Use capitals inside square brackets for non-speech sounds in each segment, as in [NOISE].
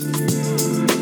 Hola,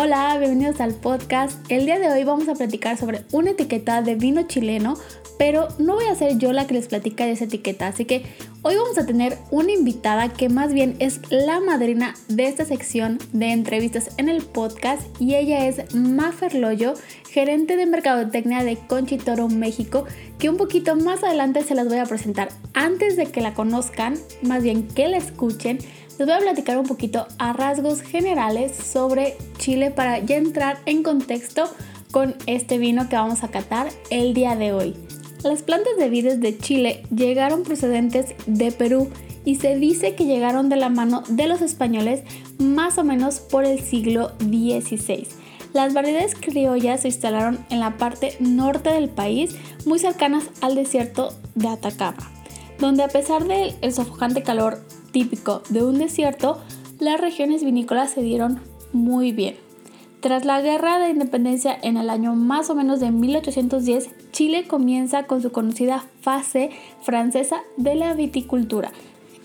Hola, bienvenidos al podcast. El día de hoy vamos a platicar sobre una etiqueta de vino chileno, pero no voy a ser yo la que les platica de esa etiqueta, así que hoy vamos a tener una invitada que más bien es la madrina de esta sección de entrevistas en el podcast y ella es Mafer Loyo, gerente de mercadotecnia de Conchitoro México, que un poquito más adelante se las voy a presentar. Antes de que la conozcan, más bien que la escuchen, les voy a platicar un poquito a rasgos generales sobre Chile para ya entrar en contexto con este vino que vamos a catar el día de hoy. Las plantas de vides de Chile llegaron procedentes de Perú y se dice que llegaron de la mano de los españoles más o menos por el siglo XVI. Las variedades criollas se instalaron en la parte norte del país, muy cercanas al desierto de Atacama, donde a pesar del sofocante calor típico de un desierto, las regiones vinícolas se dieron muy bien. Tras la guerra de independencia en el año más o menos de 1810, Chile comienza con su conocida fase francesa de la viticultura.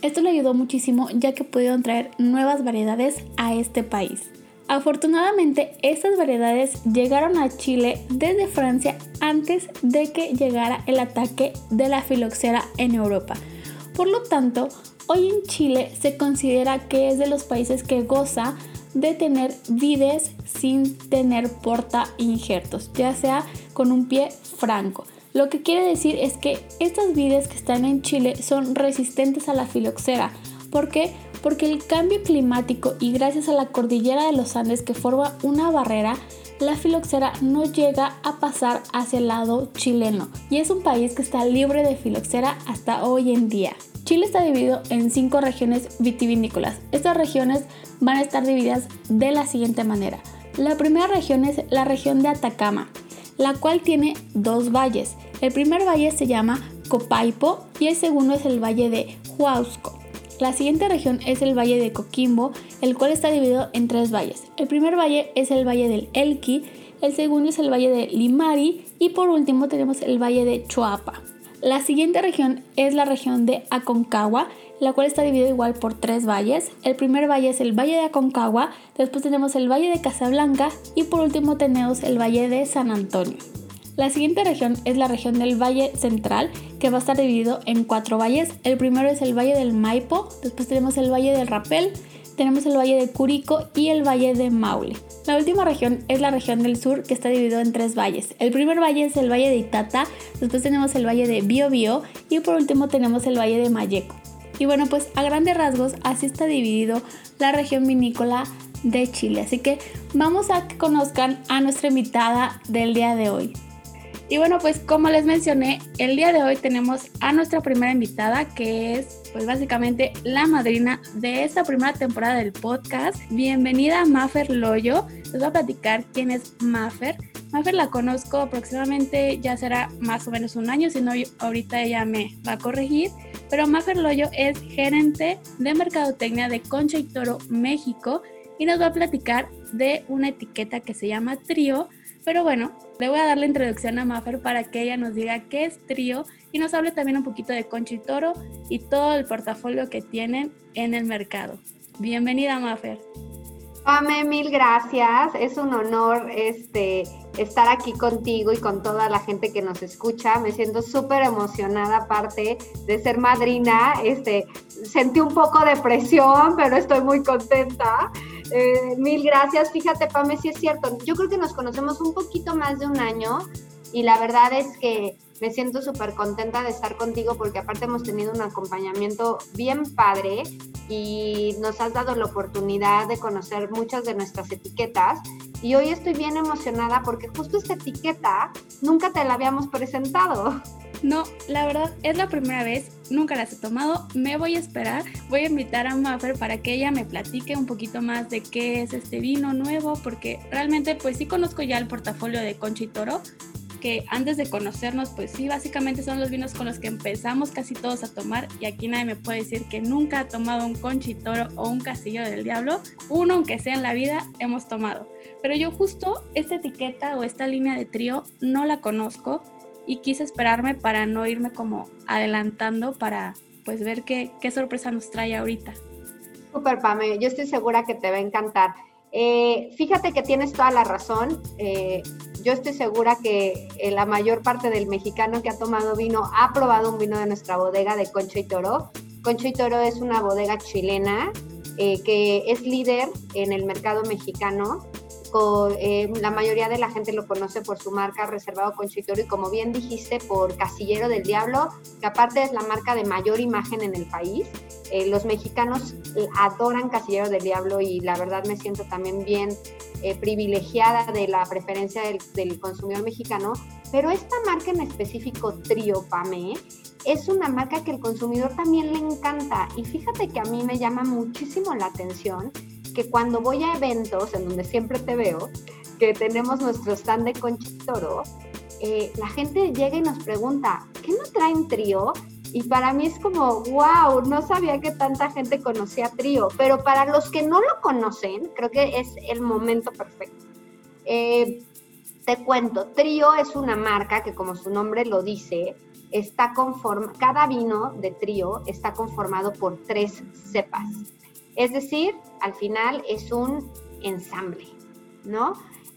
Esto le ayudó muchísimo ya que pudieron traer nuevas variedades a este país. Afortunadamente, estas variedades llegaron a Chile desde Francia antes de que llegara el ataque de la filoxera en Europa. Por lo tanto, Hoy en Chile se considera que es de los países que goza de tener vides sin tener porta injertos, ya sea con un pie franco. Lo que quiere decir es que estas vides que están en Chile son resistentes a la filoxera. ¿Por qué? Porque el cambio climático y gracias a la cordillera de los Andes que forma una barrera, la filoxera no llega a pasar hacia el lado chileno y es un país que está libre de filoxera hasta hoy en día. Chile está dividido en cinco regiones vitivinícolas. Estas regiones van a estar divididas de la siguiente manera. La primera región es la región de Atacama, la cual tiene dos valles. El primer valle se llama Copaipo y el segundo es el valle de Huausco. La siguiente región es el valle de Coquimbo, el cual está dividido en tres valles. El primer valle es el valle del Elqui, el segundo es el valle de Limari y por último tenemos el valle de Choapa. La siguiente región es la región de Aconcagua, la cual está dividida igual por tres valles. El primer valle es el Valle de Aconcagua, después tenemos el Valle de Casablanca y por último tenemos el Valle de San Antonio. La siguiente región es la región del Valle Central, que va a estar dividido en cuatro valles. El primero es el Valle del Maipo, después tenemos el Valle del Rapel, tenemos el Valle de Curico y el Valle de Maule. La última región es la región del sur que está dividido en tres valles. El primer valle es el Valle de Itata, después tenemos el Valle de Biobío y por último tenemos el Valle de Mayeco. Y bueno, pues a grandes rasgos así está dividido la región vinícola de Chile. Así que vamos a que conozcan a nuestra invitada del día de hoy. Y bueno, pues como les mencioné, el día de hoy tenemos a nuestra primera invitada que es pues básicamente la madrina de esta primera temporada del podcast. Bienvenida Mafer Loyo. Les voy a platicar quién es Mafer. Mafer la conozco aproximadamente, ya será más o menos un año, si no ahorita ella me va a corregir. Pero Mafer Loyo es gerente de mercadotecnia de Concha y Toro México y nos va a platicar de una etiqueta que se llama Trío pero bueno, le voy a dar la introducción a Mafer para que ella nos diga qué es Trío y nos hable también un poquito de Conchitoro y todo el portafolio que tienen en el mercado. Bienvenida, Mafer. Pame, mil gracias. Es un honor este, estar aquí contigo y con toda la gente que nos escucha. Me siento súper emocionada, aparte de ser madrina. Este, sentí un poco de presión, [LAUGHS] pero estoy muy contenta. Eh, mil gracias. Fíjate, Pame, si es cierto. Yo creo que nos conocemos un poquito más de un año y la verdad es que me siento súper contenta de estar contigo porque aparte hemos tenido un acompañamiento bien padre y nos has dado la oportunidad de conocer muchas de nuestras etiquetas. Y hoy estoy bien emocionada porque justo esta etiqueta nunca te la habíamos presentado. No, la verdad es la primera vez, nunca las he tomado, me voy a esperar, voy a invitar a Maffer para que ella me platique un poquito más de qué es este vino nuevo, porque realmente pues sí conozco ya el portafolio de Concha y Toro, que antes de conocernos, pues sí, básicamente son los vinos con los que empezamos casi todos a tomar y aquí nadie me puede decir que nunca ha tomado un conchitoro o un castillo del diablo. Uno, aunque sea en la vida, hemos tomado. Pero yo justo esta etiqueta o esta línea de trío no la conozco y quise esperarme para no irme como adelantando para pues ver qué, qué sorpresa nos trae ahorita. Super, Pame, yo estoy segura que te va a encantar. Eh, fíjate que tienes toda la razón. Eh, yo estoy segura que eh, la mayor parte del mexicano que ha tomado vino ha probado un vino de nuestra bodega de Concho y Toro. Concho y Toro es una bodega chilena que es líder en el mercado mexicano eh, la mayoría de la gente lo conoce por su marca Reservado Conchitoro y como bien dijiste, por Casillero del Diablo, que aparte es la marca de mayor imagen en el país. Eh, los mexicanos adoran Casillero del Diablo y la verdad me siento también bien eh, privilegiada de la preferencia del, del, consumidor mexicano, pero esta marca en específico, Trio Pame, es una marca que el consumidor también le encanta y fíjate que a mí me llama muchísimo la atención que cuando voy a eventos en donde siempre te veo, que tenemos nuestro stand de Conchitoro, eh, la gente llega y nos pregunta, ¿qué no traen trío? Y para mí es como, wow, no sabía que tanta gente conocía trío, pero para los que no lo conocen, creo que es el momento perfecto. Eh, te cuento, Trío es una marca que como su nombre lo dice, está conformado, cada vino de Trío está conformado por tres cepas. Es decir, al final es un ensamble, ¿no?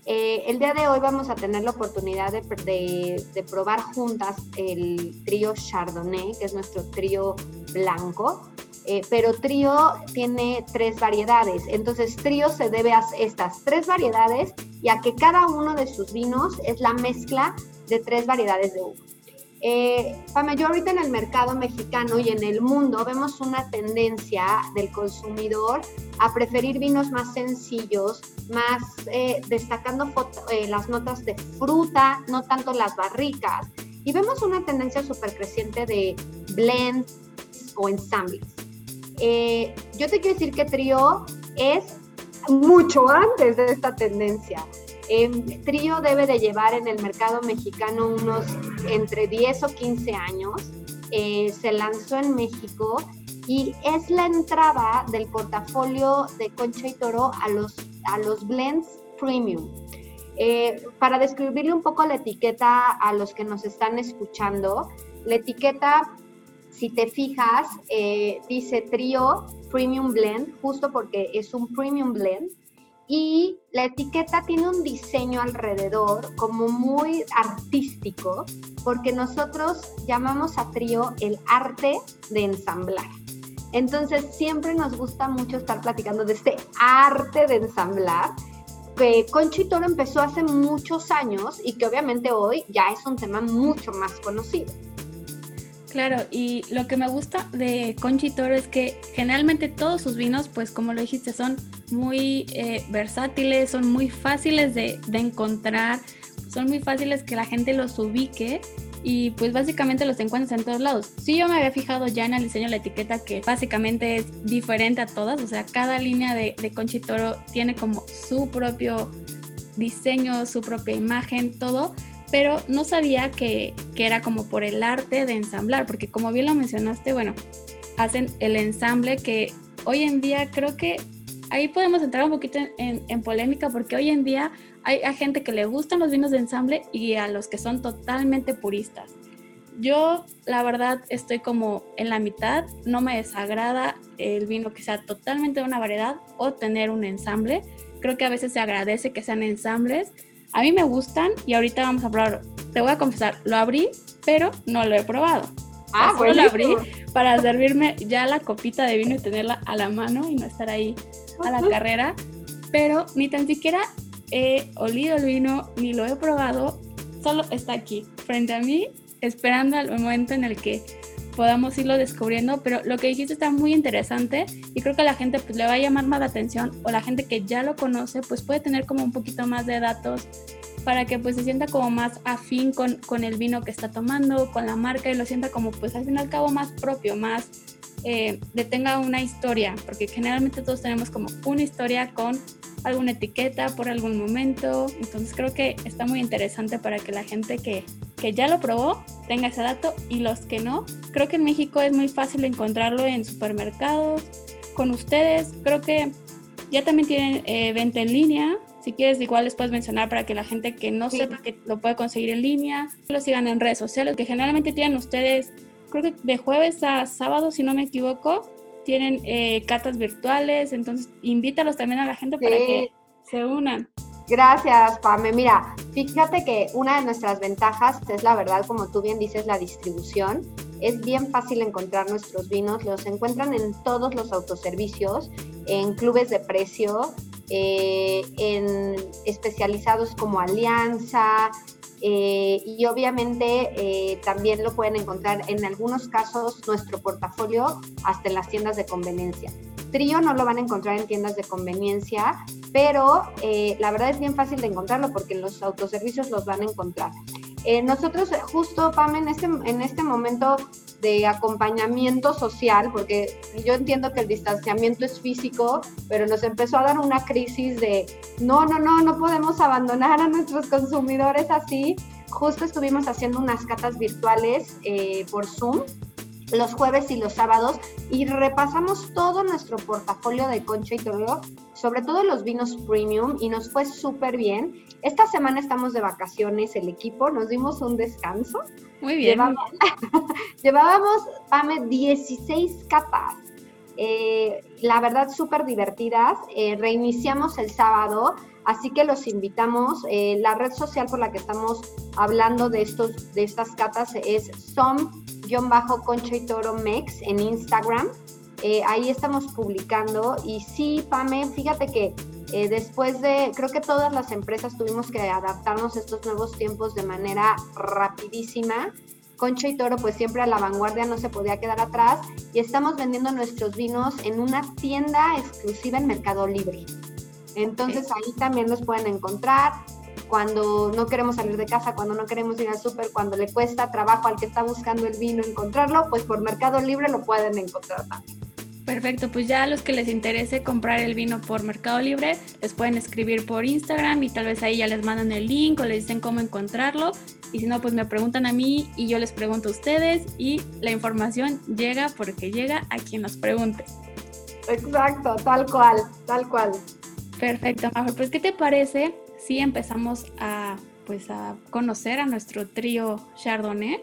Eh, el día de hoy vamos a tener la oportunidad de, probar juntas el trío Chardonnay, que es nuestro trío blanco, eh, pero trío tiene tres variedades. Entonces, trío se debe a estas tres variedades y a que cada uno de sus vinos es la mezcla de tres variedades de uva. Eh, yo ahorita en el mercado mexicano y en el mundo vemos una tendencia del consumidor a preferir vinos más sencillos, más eh, destacando eh, las notas de fruta, no tanto las barricas. Y vemos una tendencia súper creciente de blends o ensambles. Eh, yo te quiero decir que Trío es mucho antes de esta tendencia. Eh, Trío debe de llevar en el mercado mexicano unos entre 10 o 15 años. Eh, se lanzó en México y es la entrada del portafolio de Concha y Toro a los, a los blends premium. Eh, para describirle un poco la etiqueta a los que nos están escuchando, la etiqueta, si te fijas, eh, dice Trío Premium Blend, justo porque es un premium blend y la etiqueta tiene un diseño alrededor como muy artístico, porque nosotros llamamos a trío el arte de ensamblar. Entonces siempre nos gusta mucho estar platicando de este arte de ensamblar, que Conchitoro empezó hace muchos años y que obviamente hoy ya es un tema mucho más conocido. Claro, y lo que me gusta de Conchitoro es que generalmente todos sus vinos, pues como lo dijiste, son muy eh, versátiles, son muy fáciles de, encontrar, son muy fáciles que la gente los ubique y pues básicamente los encuentras en todos lados. Sí, yo me había fijado ya en el diseño de la etiqueta que básicamente es diferente a todas, o sea, cada línea de, de Conchitoro tiene como su propio diseño, su propia imagen, todo pero no sabía que, era como por el arte de ensamblar, porque como bien lo mencionaste, bueno, hacen el ensamble que hoy en día creo que ahí podemos entrar un poquito en, polémica, porque hoy en día hay, hay, gente que le gustan los vinos de ensamble y a los que son totalmente puristas. Yo, la verdad, estoy como en la mitad, no me desagrada el vino que sea totalmente de una variedad o tener un ensamble. Creo que a veces se agradece que sean ensambles, a mí me gustan y ahorita vamos a probar. Te voy a confesar, lo abrí, pero no lo he probado. Ah, bueno. Lo abrí para servirme ya la copita de vino y tenerla a la mano y no estar ahí a la carrera. Pero ni tan siquiera he olido el vino ni lo he probado. Solo está aquí, frente a mí, esperando al momento en el que podamos irlo descubriendo, pero lo que dijiste está muy interesante y creo que a la gente pues, le va a llamar más la atención o la gente que ya lo conoce pues puede tener como un poquito más de datos para que pues se sienta como más afín con, con el vino que está tomando, con la marca y lo sienta como pues al fin y al cabo más propio, más eh, de tenga una historia, porque generalmente todos tenemos como una historia con alguna etiqueta por algún momento, entonces creo que está muy interesante para que la gente que, que ya lo probó tenga ese dato. Y los que no, creo que en México es muy fácil encontrarlo en supermercados, con ustedes, creo que ya también tienen eh, venta en línea, si quieres, igual les puedes mencionar para que la gente que no sepa que lo puede conseguir en línea, lo sigan en redes sociales, que generalmente tienen ustedes, creo que de jueves a sábado, si no me equivoco, tienen eh, cartas virtuales, entonces invítalos también a la gente para que se unan. Gracias, Pame. Mira, fíjate que una de nuestras ventajas es la verdad, como tú bien dices, la distribución. Es bien fácil encontrar nuestros vinos, los encuentran en todos los autoservicios, en clubes de precio, eh, en especializados como Alianza, eh, y obviamente eh, también lo pueden encontrar en algunos casos nuestro portafolio hasta en las tiendas de conveniencia. Trío no lo van a encontrar en tiendas de conveniencia, pero la verdad es bien fácil de encontrarlo porque en los autoservicios los van a encontrar. nosotros justo, Pam, en este, en este momento de acompañamiento social, porque yo entiendo que el distanciamiento es físico, pero nos empezó a dar una crisis de, no, no, no, no podemos abandonar a nuestros consumidores así. Justo estuvimos haciendo unas catas virtuales eh, por Zoom los jueves y los sábados y repasamos todo nuestro portafolio de Concha y Toro, sobre todo los vinos premium y nos fue súper bien. Esta semana estamos de vacaciones el equipo, nos dimos un descanso. Muy bien. [LAUGHS] Llevábamos, Pame, 16 capas. Eh, la verdad, súper divertidas. Eh, reiniciamos el sábado, así que los invitamos. Eh, la red social por la que estamos hablando de, estos, de estas catas es SOM bajo Concha y Toro Mex en Instagram. Eh, ahí estamos publicando y sí, Pame, fíjate que después de, creo que todas las empresas tuvimos que adaptarnos a estos nuevos tiempos de manera rapidísima. Concha y Toro, pues siempre a la vanguardia no se podía quedar atrás y estamos vendiendo nuestros vinos en una tienda exclusiva en Mercado Libre. Entonces ahí también los pueden encontrar cuando no queremos salir de casa, cuando no queremos ir al súper, cuando le cuesta trabajo al que está buscando el vino encontrarlo, pues por Mercado Libre lo pueden encontrar también. Perfecto, pues ya a los que les interese comprar el vino por Mercado Libre, les pueden escribir por Instagram y tal vez ahí ya les mandan el link o les dicen cómo encontrarlo. Y si no, pues me preguntan a mí y yo les pregunto a ustedes y la información llega porque llega a quien nos pregunte. Exacto, tal cual, tal cual. Perfecto, Majo. Pues, ¿qué te parece sí empezamos a, pues, a conocer a nuestro trío Chardonnay.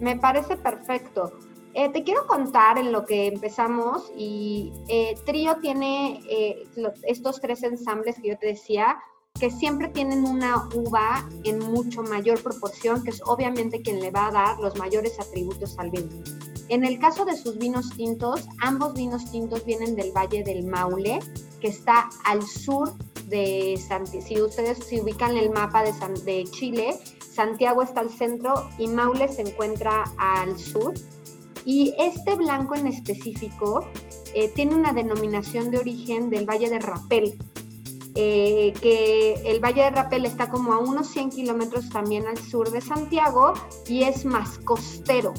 Me parece perfecto. Eh, te quiero contar en lo que empezamos y eh, Trío tiene eh, estos tres ensambles que yo te decía, que siempre tienen una uva en mucho mayor proporción, que es obviamente quien le va a dar los mayores atributos al vino. En el caso de sus vinos tintos, ambos vinos tintos vienen del Valle del Maule, que está al sur de Santiago. Si ustedes se ubican el mapa de, de Chile, Santiago está al centro y Maule se encuentra al sur. Y este blanco en específico eh, tiene una denominación de origen del Valle de Rapel, eh, que el Valle de Rapel está como a unos 100 kilómetros también al sur de Santiago y es más costero.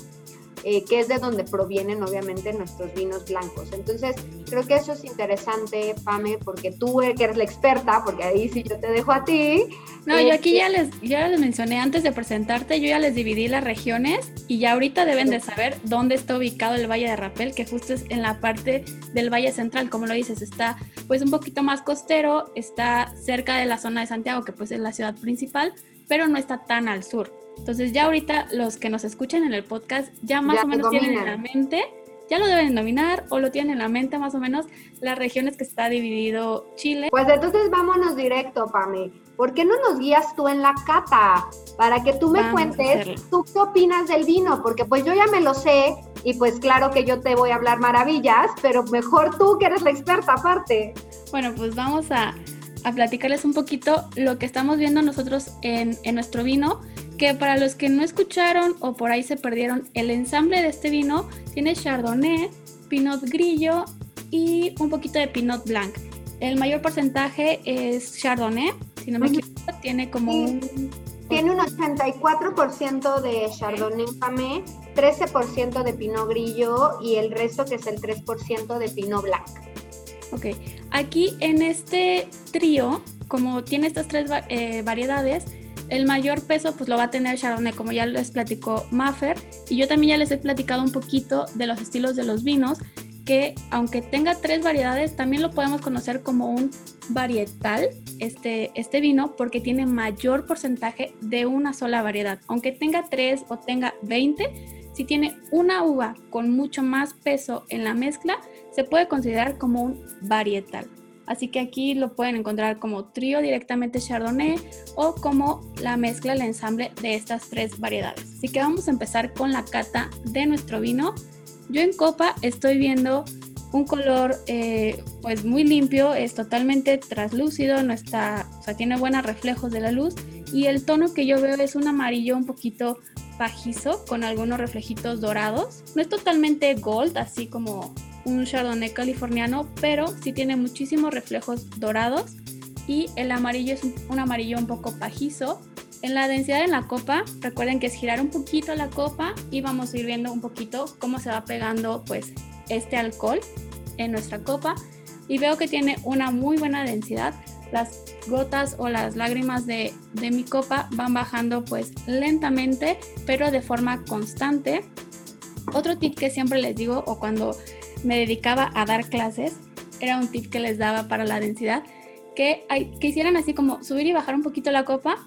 Eh, que es de donde provienen obviamente nuestros vinos blancos. Entonces, creo que eso es interesante, Pame, porque tú que eres la experta, porque ahí sí yo te dejo a ti. No, yo aquí ya les, ya les mencioné antes de presentarte, yo ya les dividí las regiones y ya ahorita deben de saber dónde está ubicado el Valle de Rapel, que justo es en la parte del Valle Central, como lo dices, está pues un poquito más costero, está cerca de la zona de Santiago, que pues es la ciudad principal, pero no está tan al sur. Entonces ya ahorita los que nos escuchan en el podcast ya más o menos tienen en la mente, ya lo deben dominar o lo tienen en la mente más o menos las regiones que está dividido Chile. Pues entonces vámonos directo, Pame. ¿Por qué no nos guías tú en la cata? Para que tú me cuentes, tú qué opinas del vino, porque pues yo ya me lo sé y pues claro que yo te voy a hablar maravillas, pero mejor tú que eres la experta aparte. Bueno, pues vamos a, a platicarles un poquito lo que estamos viendo nosotros en, en nuestro vino que para los que no escucharon o por ahí se perdieron, el ensamble de este vino tiene Chardonnay, Pinot Grillo y un poquito de Pinot Blanc. El mayor porcentaje es Chardonnay si no me equivoco, tiene como un... Tiene un 84% de Chardonnay Famé, 13% de Pinot Grillo y el resto que es el 3% de Pinot Blanc. Ok, aquí en este trío, como tiene estas tres eh, variedades, el mayor peso pues lo va a tener Chardonnay, como ya les platicó Maffer, y yo también ya les he platicado un poquito de los estilos de los vinos, que aunque tenga tres variedades, también lo podemos conocer como un varietal, este, este vino, porque tiene mayor porcentaje de una sola variedad. Aunque tenga tres o tenga 20, si tiene una uva con mucho más peso en la mezcla, se puede considerar como un varietal. Así que aquí lo pueden encontrar como trío directamente Chardonnay o como la mezcla, el ensamble de estas tres variedades. Así que vamos a empezar con la cata de nuestro vino. Yo en copa estoy viendo un color eh, pues muy limpio, es totalmente translúcido, no está, o sea, tiene buenos reflejos de la luz y el tono que yo veo es un amarillo un poquito pajizo con algunos reflejitos dorados. No es totalmente gold, así como un chardonnay californiano, pero sí tiene muchísimos reflejos dorados y el amarillo es un amarillo un poco pajizo en la densidad en la copa, recuerden que es girar un poquito la copa y vamos a ir viendo un poquito cómo se va pegando pues este alcohol en nuestra copa y veo que tiene una muy buena densidad. Las gotas o las lágrimas de, de mi copa van bajando pues lentamente pero de forma constante. Otro tip que siempre les digo o cuando me dedicaba a dar clases era un tip que les daba para la densidad que, que hicieran así como subir y bajar un poquito la copa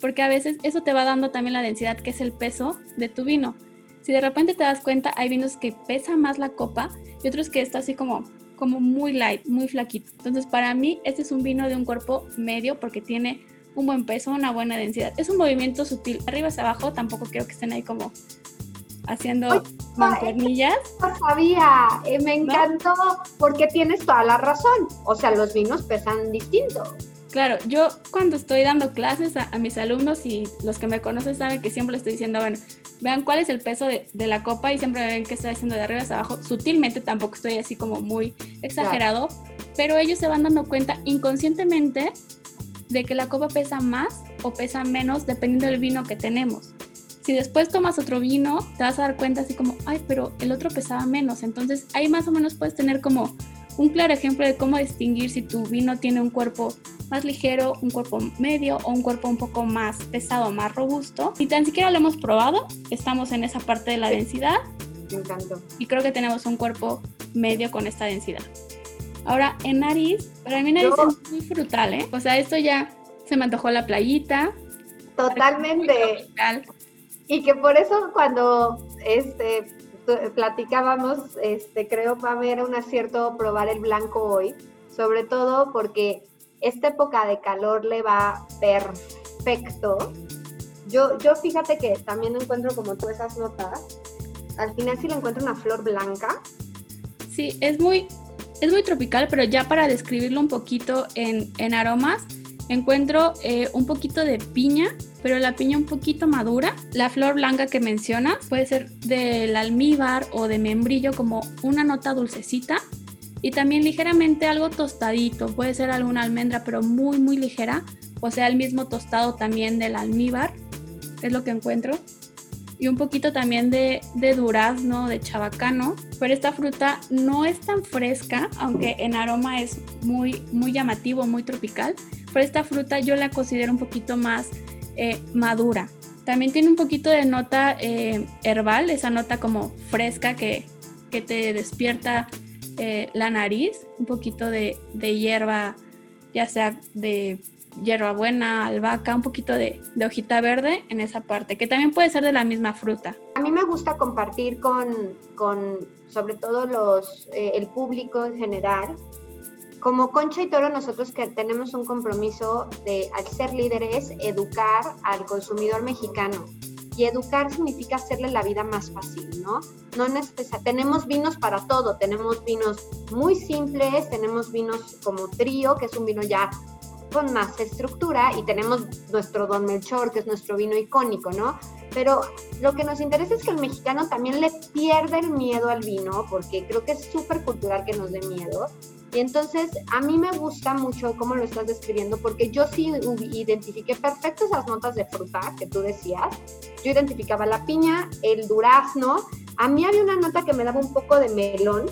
porque a veces eso te va dando también la densidad que es el peso de tu vino. Si de repente te das cuenta, hay vinos que pesa más la copa y otros que está así como, como muy light, muy flaquito. Entonces para mí este es un vino de un cuerpo medio porque tiene un buen peso, una buena densidad. Es un movimiento sutil, arriba hacia abajo, tampoco quiero que estén ahí como haciendo mancuernillas. No sabía, eh, me encantó porque tienes toda la razón. O sea, los vinos pesan distinto. Claro, yo cuando estoy dando clases a, mis alumnos y los que me conocen saben que siempre les estoy diciendo, bueno, vean cuál es el peso de, la copa y siempre ven que estoy haciendo de arriba hacia abajo. Sutilmente tampoco estoy así como muy exagerado, pero ellos se van dando cuenta inconscientemente de que la copa pesa más o pesa menos dependiendo del vino que tenemos. Si después tomas otro vino, te vas a dar cuenta así como, ay, pero el otro pesaba menos. Entonces ahí más o menos puedes tener como un claro ejemplo de cómo distinguir si tu vino tiene un cuerpo más ligero, un cuerpo medio o un cuerpo un poco más pesado, más robusto. Y tan siquiera lo hemos probado, estamos en esa parte de la densidad. Me encantó. Y creo que tenemos un cuerpo medio con esta densidad. Ahora, en nariz, para mí nariz es muy frutal, ¿eh? O sea, esto ya se me antojó la playita. Totalmente. Y que por eso cuando este, platicábamos, este, creo, va a haber un acierto probar el blanco hoy, sobre todo porque esta época de calor le va perfecto. Yo, yo fíjate que también encuentro como tú esas notas. Al final sí le encuentro una flor blanca. Sí, es muy, es muy tropical, pero ya para describirlo un poquito en, en aromas, encuentro eh, un poquito de piña, pero la piña un poquito madura. La flor blanca que mencionas puede ser del almíbar o de membrillo como una nota dulcecita y también ligeramente algo tostadito, puede ser alguna almendra, pero muy, muy ligera, o sea, el mismo tostado también del almíbar, es lo que encuentro. Y un poquito también de, de durazno, de chabacano, pero esta fruta no es tan fresca, aunque en aroma es muy, muy llamativo, muy tropical, pero esta fruta yo la considero un poquito más eh, madura. También tiene un poquito de nota eh, herbal, esa nota como fresca que, que te despierta eh, la nariz, un poquito de, hierba, ya sea de hierbabuena, albahaca, un poquito de, hojita verde en esa parte, que también puede ser de la misma fruta. A mí me gusta compartir con, con sobre todo los, eh, el público en general. Como Concha y Toro, nosotros que tenemos un compromiso de, al ser líderes, educar al consumidor mexicano y educar significa hacerle la vida más fácil, ¿no? No tenemos vinos para todo, tenemos vinos muy simples, tenemos vinos como trío, que es un vino ya con más estructura, y tenemos nuestro Don Melchor, que es nuestro vino icónico, ¿no? Pero lo que nos interesa es que el mexicano también le pierde el miedo al vino, porque creo que es súper cultural que nos dé miedo. Y entonces a mí me gusta mucho cómo lo estás describiendo, porque yo sí identifiqué perfecto esas notas de fruta que tú decías. Yo identificaba la piña, el durazno. A mí había una nota que me daba un poco de melón,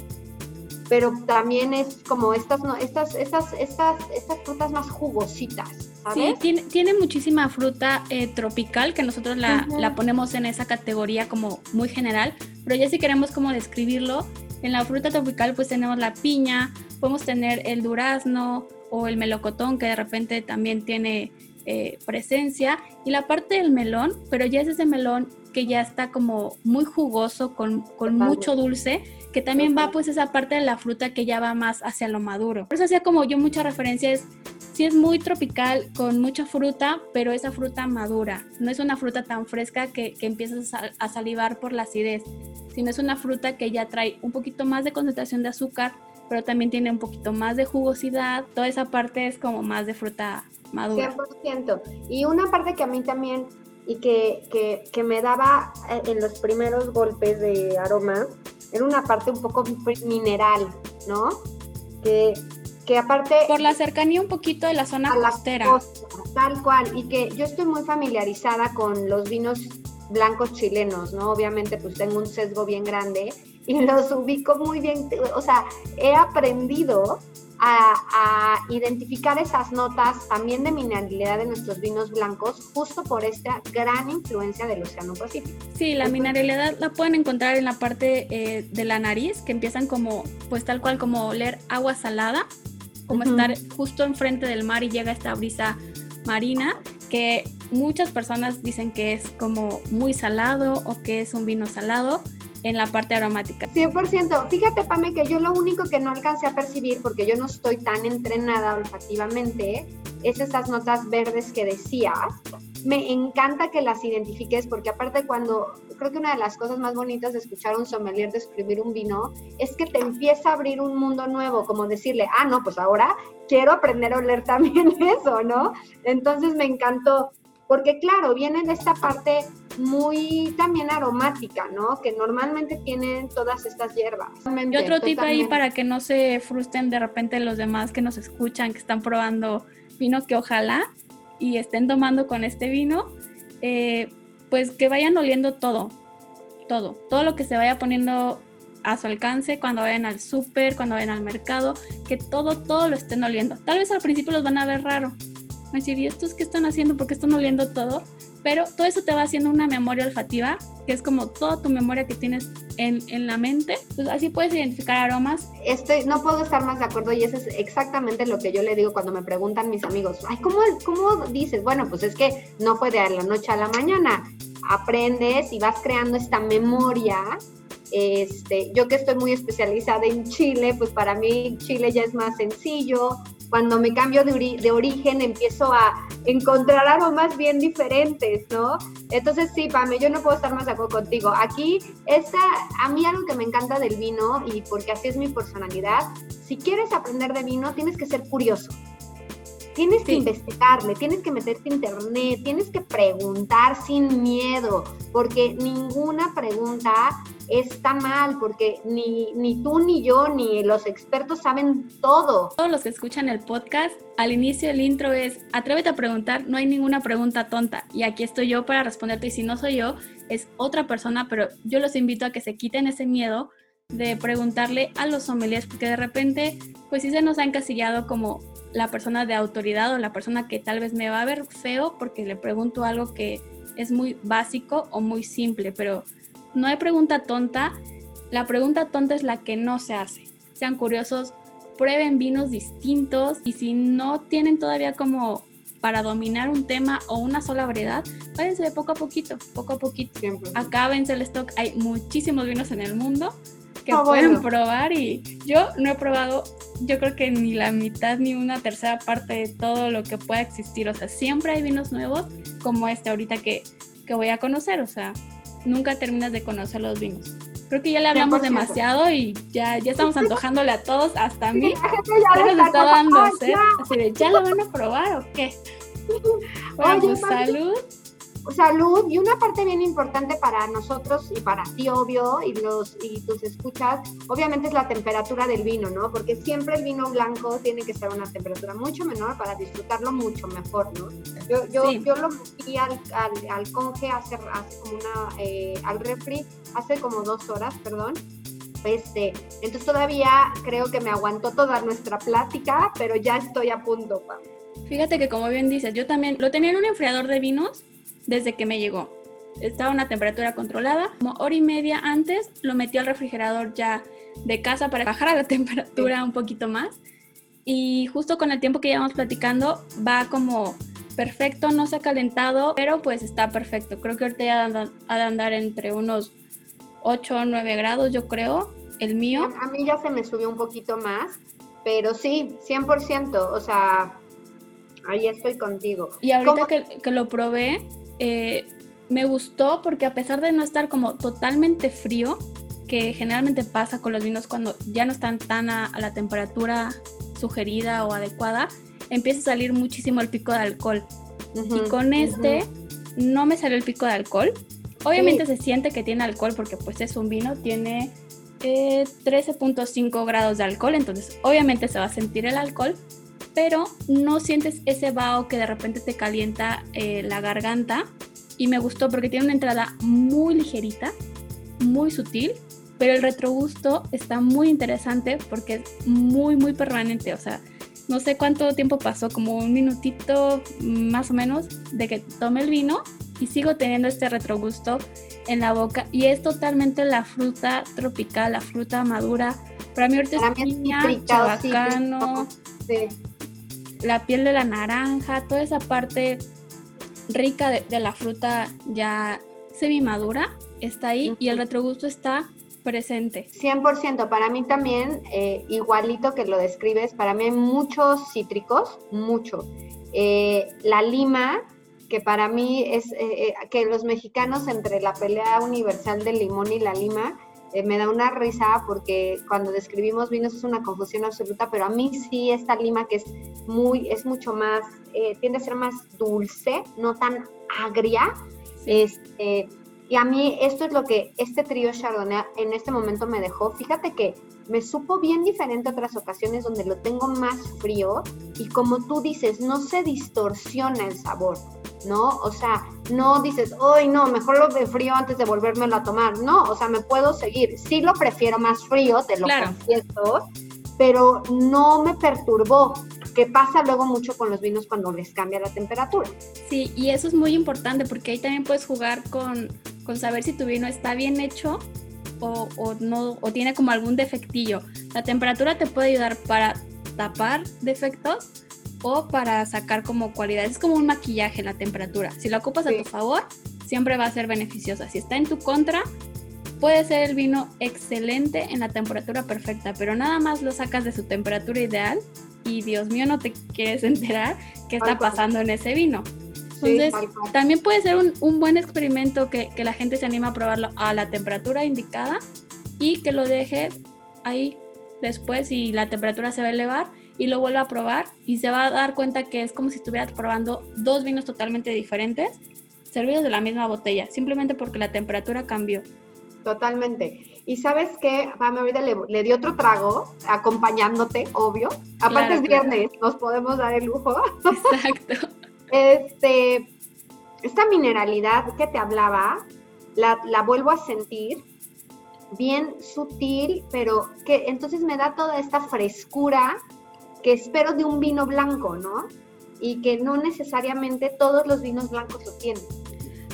pero también es como estas, estas, estas, estas, estas frutas más jugositas. Sí, tiene, tiene muchísima fruta eh, tropical que nosotros la, la, ponemos en esa categoría como muy general, pero ya si queremos como describirlo, en la fruta tropical pues tenemos la piña, podemos tener el durazno o el melocotón que de repente también tiene eh, presencia y la parte del melón, pero ya es ese melón que ya está como muy jugoso con, con mucho dulce que también va pues esa parte de la fruta que ya va más hacia lo maduro. Por eso hacía como yo muchas referencias, sí es muy tropical con mucha fruta, pero esa fruta madura, no es una fruta tan fresca que, que empiezas a salivar por la acidez, sino es una fruta que ya trae un poquito más de concentración de azúcar, pero también tiene un poquito más de jugosidad. Toda esa parte es como más de fruta madura. 100%. Y una parte que a mí también y que, que, que me daba eh, en los primeros golpes de aroma, era una parte un poco mineral, ¿no? Que, que aparte... Por la cercanía un poquito de la zona costera. tal cual, y que yo estoy muy familiarizada con los vinos blancos chilenos, ¿no? Obviamente pues tengo un sesgo bien grande y [LAUGHS] los ubico muy bien, o sea, he aprendido a, identificar esas notas también de mineralidad de nuestros vinos blancos justo por esta gran influencia del Océano Pacífico. Sí, la mineralidad la pueden encontrar en la parte eh, de la nariz, que empiezan como, pues tal cual como oler agua salada, como estar justo enfrente del mar y llega esta brisa marina, que muchas personas dicen que es como muy salado o que es un vino salado en la parte aromática. 100%. Fíjate, Pame, que yo lo único que no alcancé a percibir, porque yo no estoy tan entrenada olfativamente, es esas notas verdes que decías. Me encanta que las identifiques porque aparte cuando, creo que una de las cosas más bonitas de escuchar a un sommelier describir un vino es que te empieza a abrir un mundo nuevo, como decirle, ah, no, pues ahora quiero aprender a oler también [LAUGHS] eso, ¿no? Entonces me encantó porque claro, viene de esta parte muy también aromática, ¿no? Que normalmente tienen todas estas hierbas. Y otro tip ahí para que no se frustren de repente los demás que nos escuchan, que están probando vino que ojalá y estén tomando con este vino, eh, pues que vayan oliendo todo, todo, todo lo que se vaya poniendo a su alcance cuando vayan al súper, cuando vayan al mercado, que todo, todo lo estén oliendo. Tal vez al principio los van a ver raro, decir, ¿y estos qué están haciendo? ¿Por qué están oliendo todo? Pero todo eso te va haciendo una memoria olfativa, que es como toda tu memoria que tienes en, en la mente. Pues así puedes identificar aromas. Estoy, no puedo estar más de acuerdo y eso es exactamente lo que yo le digo cuando me preguntan mis amigos, ay, ¿cómo, cómo dices? Bueno, pues es que no fue de la noche a la mañana. Aprendes y vas creando esta memoria este, yo que estoy muy especializada en Chile, pues para mí Chile ya es más sencillo, cuando me cambio de, origen empiezo a encontrar aromas bien diferentes, ¿no? Entonces sí, Pame, yo no puedo estar más de acuerdo contigo. Aquí, esta, a mí algo que me encanta del vino y porque así es mi personalidad, si quieres aprender de vino, tienes que ser curioso. Tienes que investigarle, tienes que meterte a internet, tienes que preguntar sin miedo, porque ninguna pregunta está mal, porque ni, ni tú, ni yo, ni los expertos saben todo. Todos los que escuchan el podcast, al inicio el intro es, atrévete a preguntar, no hay ninguna pregunta tonta. Y aquí estoy yo para responderte, y si no soy yo, es otra persona, pero yo los invito a que se quiten ese miedo de preguntarle a los sommeliers, porque de repente, pues sí se nos ha encasillado como la persona de autoridad o la persona que tal vez me va a ver feo porque le pregunto algo que es muy básico o muy simple, pero no hay pregunta tonta. La pregunta tonta es la que no se hace. Sean curiosos, prueben vinos distintos y si no tienen todavía como para dominar un tema o una sola variedad, váyanse de poco a poquito, poco a poquito. Acábense el stock, hay muchísimos vinos en el mundo que pueden probar y yo no he probado, yo creo que ni la mitad ni una tercera parte de todo lo que pueda existir. O sea, siempre hay vinos nuevos como este ahorita que, que voy a conocer. O sea, nunca terminas de conocer los vinos. Creo que ya le hablamos demasiado y ya, ya estamos antojándole a todos, hasta a mí. [LAUGHS] Ya nos está dando Así de, ¿ya lo van a probar o qué? [LAUGHS] Bueno, pues, salud. Salud y una parte bien importante para nosotros y para ti, obvio, y, los, y tus escuchas, obviamente es la temperatura del vino, ¿no? Porque siempre el vino blanco tiene que estar a una temperatura mucho menor para disfrutarlo mucho mejor, ¿no? Yo, yo, yo lo metí al, al, conge hace, hace como una, eh, al refri hace como dos horas, perdón. Este, entonces todavía creo que me aguantó toda nuestra plática, pero ya estoy a punto. Fíjate que como bien dices, yo también lo tenía en un enfriador de vinos desde que me llegó. Estaba a una temperatura controlada. Como hora y media antes lo metí al refrigerador ya de casa para bajar a la [LAUGHS] temperatura un poquito más. Y justo con el tiempo que llevamos platicando va como perfecto, no se ha calentado, pero pues está perfecto. Creo que ahorita ya ha de andar entre unos 8 o 9 grados, yo creo, el mío. A mí ya se me subió un poquito más, pero sí, 100%, o sea, ahí estoy contigo. Y ahorita que, que, lo probé, eh, me gustó porque a pesar de no estar como totalmente frío, que generalmente pasa con los vinos cuando ya no están tan a, la temperatura sugerida o adecuada, empieza a salir muchísimo el pico de alcohol. y con este no me salió el pico de alcohol. Obviamente se siente que tiene alcohol porque pues es un vino, tiene 13.5 eh, grados de alcohol, entonces obviamente se va a sentir el alcohol, pero no sientes ese vaho que de repente te calienta eh, la garganta. Y me gustó porque tiene una entrada muy ligerita, muy sutil, pero el retrogusto está muy interesante porque es muy, muy permanente. O sea, no sé cuánto tiempo pasó, como un minutito más o menos de que tome el vino y sigo teniendo este retrogusto en la boca y es totalmente la fruta tropical, la fruta madura. Para mí ahorita es piña, chabacano, la piel de la naranja, toda esa parte rica de, la fruta ya semi madura está ahí y el retrogusto está presente. 100%, para mí también, eh, igualito que lo describes, para mí hay muchos cítricos, mucho. Eh, la lima, que para mí es eh, que los mexicanos entre la pelea universal del limón y la lima, eh, me da una risa porque cuando describimos vinos es una confusión absoluta, pero a mí sí esta lima que es muy, es mucho más, eh, tiende a ser más dulce, no tan agria. Este, y a mí esto es lo que este trío Chardonnay en este momento me dejó. Fíjate que me supo bien diferente a otras ocasiones donde lo tengo más frío y como tú dices, no se distorsiona el sabor. ¿no? O sea, no dices, hoy no, mejor lo de frío antes de volvérmelo a tomar. No, o sea, me puedo seguir. Sí lo prefiero más frío, te lo confieso, pero no me perturbó que pasa luego mucho con los vinos cuando les cambia la temperatura. Sí, y eso es muy importante porque ahí también puedes jugar con, con saber si tu vino está bien hecho o, o, no, o tiene como algún defectillo. La temperatura te puede ayudar para tapar defectos o para sacar como cualidades. Es como un maquillaje la temperatura. Si lo ocupas a tu favor, siempre va a ser beneficiosa. Si está en tu contra, puede ser el vino excelente en la temperatura perfecta, pero nada más lo sacas de su temperatura ideal y Dios mío no te quieres [LAUGHS] enterar qué está pasando en ese vino. Entonces, también puede ser un, un buen experimento que, que, la gente se anima a probarlo a la temperatura indicada y que lo deje ahí después y la temperatura se va a elevar y lo vuelve a probar y se va a dar cuenta que es como si estuvieras probando dos vinos totalmente diferentes servidos de la misma botella, simplemente porque la temperatura cambió. Totalmente. Y sabes qué, Pam, ahorita le, le di otro trago, acompañándote, obvio. Aparte es viernes, nos podemos dar el lujo. Exacto. [LAUGHS] este, esta mineralidad que te hablaba, la, la vuelvo a sentir bien sutil, pero que entonces me da toda esta frescura que espero de un vino blanco, ¿no? Y que no necesariamente todos los vinos blancos lo tienen.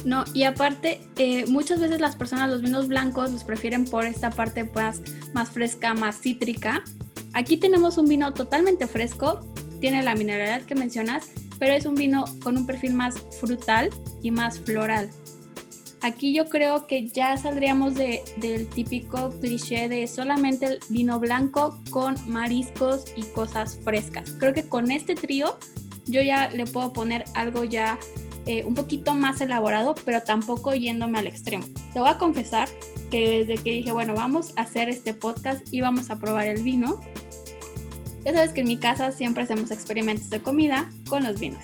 No, y aparte, eh, muchas veces las personas los vinos blancos los prefieren por esta parte más, más fresca, más cítrica. Aquí tenemos un vino totalmente fresco, tiene la mineralidad que mencionas, pero es un vino con un perfil más frutal y más floral. Aquí yo creo que ya saldríamos de, del típico cliché de solamente el vino blanco con mariscos y cosas frescas. Creo que con este trío yo ya le puedo poner algo ya eh, un poquito más elaborado, pero tampoco yéndome al extremo. Te voy a confesar que desde que dije, bueno, vamos a hacer este podcast y vamos a probar el vino, ya sabes que en mi casa siempre hacemos experimentos de comida con los vinos.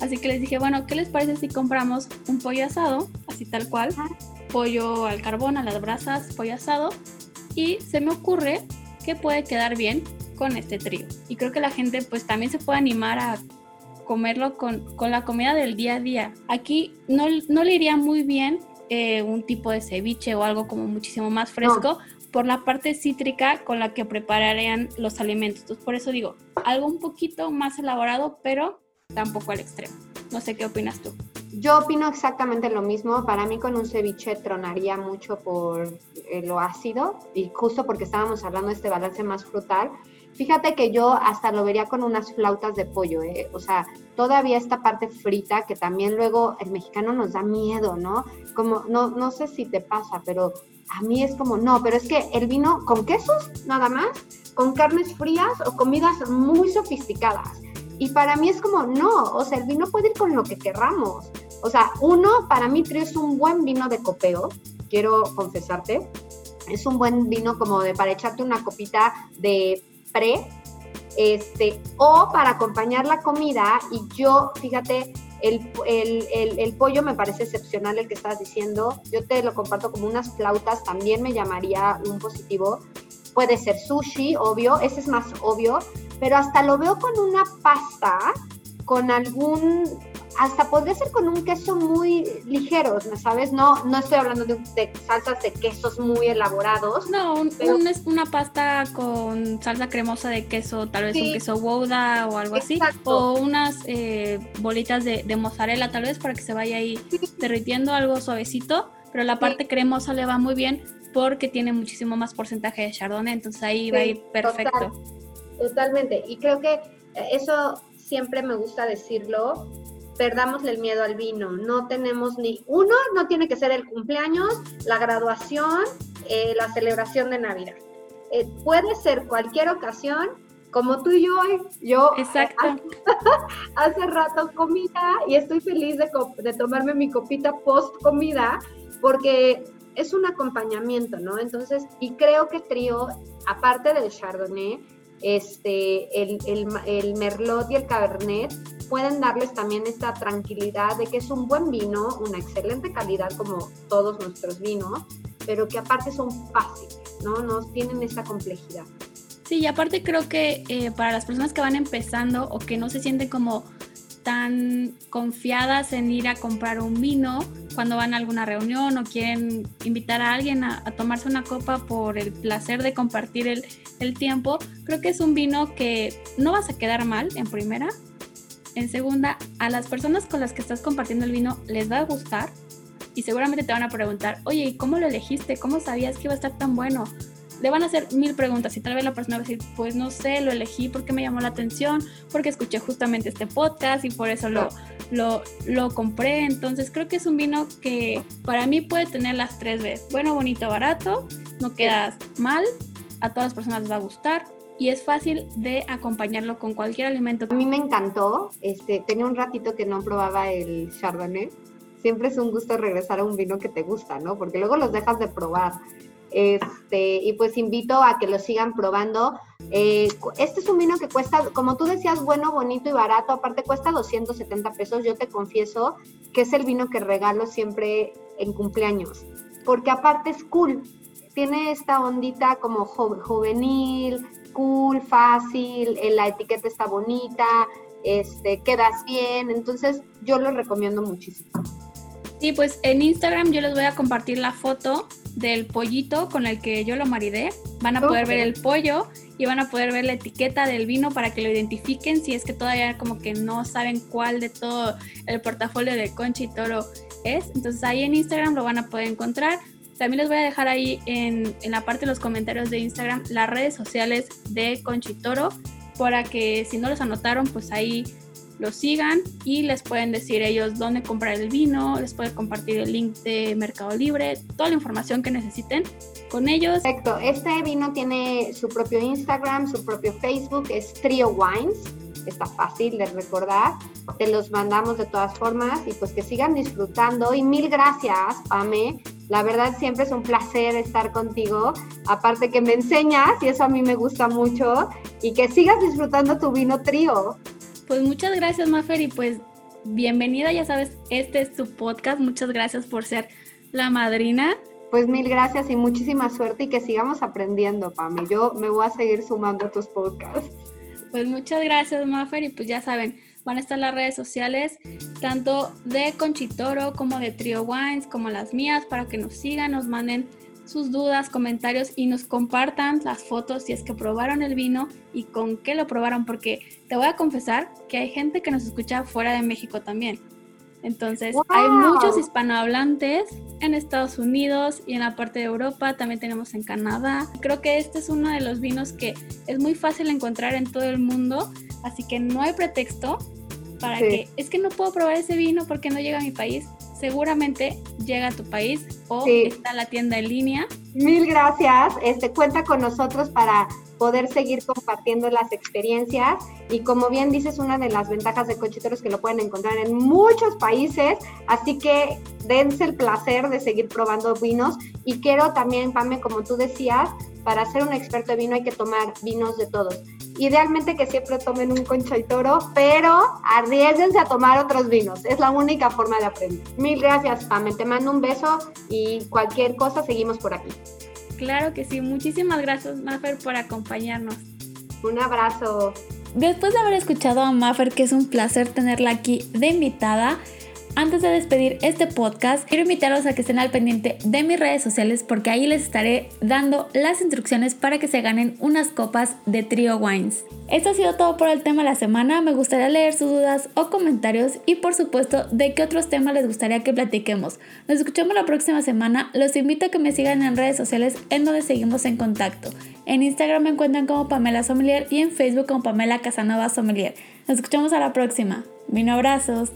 Así que les dije, bueno, ¿qué les parece si compramos un pollo asado, así tal cual? Pollo al carbón, a las brasas, pollo asado. Y se me ocurre que puede quedar bien con este trío. Y creo que la gente pues también se puede animar a comerlo con, con la comida del día a día. Aquí no, no le iría muy bien eh, un tipo de ceviche o algo como muchísimo más fresco por la parte cítrica con la que prepararían los alimentos. Entonces, por eso digo, algo un poquito más elaborado, pero tampoco al extremo. No sé qué opinas tú. Yo opino exactamente lo mismo. Para mí con un ceviche tronaría mucho por eh, lo ácido y justo porque estábamos hablando de este balance más frutal. Fíjate que yo hasta lo vería con unas flautas de pollo, ¿eh? o sea, todavía esta parte frita que también luego el mexicano nos da miedo, ¿no? Como, no, no sé si te pasa, pero a mí es como, no, pero es que el vino con quesos nada más, con carnes frías o comidas muy sofisticadas. Y para mí es como, no, o sea, el vino puede ir con lo que querramos. O sea, uno, para mí es un buen vino de copeo, quiero confesarte. Es un buen vino como de para echarte una copita de pre, este, o para acompañar la comida. Y yo, fíjate, el, el, pollo me parece excepcional el que estás diciendo. Yo te lo comparto como unas flautas, también me llamaría un positivo. Puede ser sushi, obvio, ese es más obvio, pero hasta lo veo con una pasta, con algún hasta podría ser con un queso muy ligero, ¿sabes? No, no estoy hablando de, salsas de quesos muy elaborados. No, un, una pasta con salsa cremosa de queso, tal vez un queso Gouda o algo así. O unas eh, bolitas de, mozzarella, tal vez, para que se vaya ahí derritiendo algo suavecito. Pero la parte cremosa le va muy bien porque tiene muchísimo más porcentaje de chardonnay, entonces ahí va a ir perfecto. totalmente. Y creo que eso siempre me gusta decirlo perdámosle el miedo al vino. No tenemos ni, uno, no tiene que ser el cumpleaños, la graduación, eh, la celebración de Navidad. Eh, puede ser cualquier ocasión, como tú y yo, yo Exacto. [LAUGHS] Hace, rato comida y estoy feliz de, de tomarme mi copita post comida porque es un acompañamiento, ¿no? Entonces, y creo que trío, aparte del Chardonnay, este, el, el, Merlot y el Cabernet, pueden darles también esta tranquilidad de que es un buen vino, una excelente calidad como todos nuestros vinos, pero que aparte son fáciles, ¿no? No tienen esa complejidad. Sí, y aparte creo que eh, para las personas que van empezando o que no se sienten como tan confiadas en ir a comprar un vino cuando van a alguna reunión o quieren invitar a alguien a, tomarse una copa por el placer de compartir el, el, tiempo, creo que es un vino que no vas a quedar mal en primera, en segunda, a las personas con las que estás compartiendo el vino les va a gustar y seguramente te van a preguntar, oye, ¿y cómo lo elegiste? ¿Cómo sabías que iba a estar tan bueno? Le van a hacer mil preguntas y tal vez la persona va a decir, pues no sé, lo elegí porque me llamó la atención, porque escuché justamente este podcast y por eso lo, lo, lo compré. Entonces creo que es un vino que para mí puede tener las tres veces, bueno, bonito, barato, no quedas mal, a todas las personas les va a gustar y es fácil de acompañarlo con cualquier alimento. A mí me encantó, este, tenía un ratito que no probaba el Chardonnay. Siempre es un gusto regresar a un vino que te gusta, ¿no? Porque luego los dejas de probar. Este, y pues invito a que lo sigan probando. Eh, este es un vino que cuesta, como tú decías, bueno, bonito y barato, aparte cuesta 270 pesos. Yo te confieso que es el vino que regalo siempre en cumpleaños, porque aparte es cool, tiene esta ondita como juvenil, cool, fácil, eh, la etiqueta está bonita, este, quedas bien, entonces yo lo recomiendo muchísimo. Sí, pues en Instagram yo les voy a compartir la foto del pollito con el que yo lo maridé. Van a poder ver el pollo y van a poder ver la etiqueta del vino para que lo identifiquen si es que todavía como que no saben cuál de todo el portafolio de Conchi y Toro es. Entonces ahí en Instagram lo van a poder encontrar. También les voy a dejar ahí en, la parte de los comentarios de Instagram las redes sociales de Conchitoro para que si no los anotaron, pues ahí los sigan y les pueden decir ellos dónde comprar el vino, les pueden compartir el link de Mercado Libre, toda la información que necesiten con ellos. Perfecto, este vino tiene su propio Instagram, su propio Facebook, es Trio Wines, está fácil de recordar, te los mandamos de todas formas y pues que sigan disfrutando y mil gracias, Pame, la verdad siempre es un placer estar contigo, aparte que me enseñas y eso a mí me gusta mucho y que sigas disfrutando tu vino trío. Pues muchas gracias Mafer y pues bienvenida, ya sabes, este es tu podcast. Muchas gracias por ser la madrina. Pues mil gracias y muchísima suerte y que sigamos aprendiendo, Pami. Yo me voy a seguir sumando a tus podcasts. Pues muchas gracias, Maffer, y pues ya saben, van a estar las redes sociales, tanto de Conchitoro como de Trio Wines, como las mías, para que nos sigan, nos manden sus dudas, comentarios y nos compartan las fotos si es que probaron el vino y con qué lo probaron, porque te voy a confesar que hay gente que nos escucha fuera de México también. Entonces, hay muchos hispanohablantes en Estados Unidos y en la parte de Europa, también tenemos en Canadá. Creo que este es uno de los vinos que es muy fácil encontrar en todo el mundo, así que no hay pretexto para que es que no puedo probar ese vino porque no llega a mi país seguramente llega a tu país o está la tienda en línea. Mil gracias. Este cuenta con nosotros para poder seguir compartiendo las experiencias y como bien dices, una de las ventajas de Conchiteros es que lo pueden encontrar en muchos países, así que dense el placer de seguir probando vinos y quiero también, Pame, como tú decías, para ser un experto de vino hay que tomar vinos de todos. Idealmente que siempre tomen un concha y toro, pero arriesguense a tomar otros vinos. Es la única forma de aprender. Mil gracias, Pame. Te mando un beso y cualquier cosa seguimos por aquí. Claro que sí. Muchísimas gracias, Maffer, por acompañarnos. Un abrazo. Después de haber escuchado a Maffer, que es un placer tenerla aquí de invitada, antes de despedir este podcast, quiero invitarlos a que estén al pendiente de mis redes sociales porque ahí les estaré dando las instrucciones para que se ganen unas copas de Trio Wines. Esto ha sido todo por el tema de la semana. Me gustaría leer sus dudas o comentarios y por supuesto de qué otros temas les gustaría que platiquemos. Nos escuchamos la próxima semana. Los invito a que me sigan en redes sociales en donde seguimos en contacto. En Instagram me encuentran como Pamela Sommelier y en Facebook como Pamela Casanova Sommelier. Nos escuchamos a la próxima. Vino abrazos.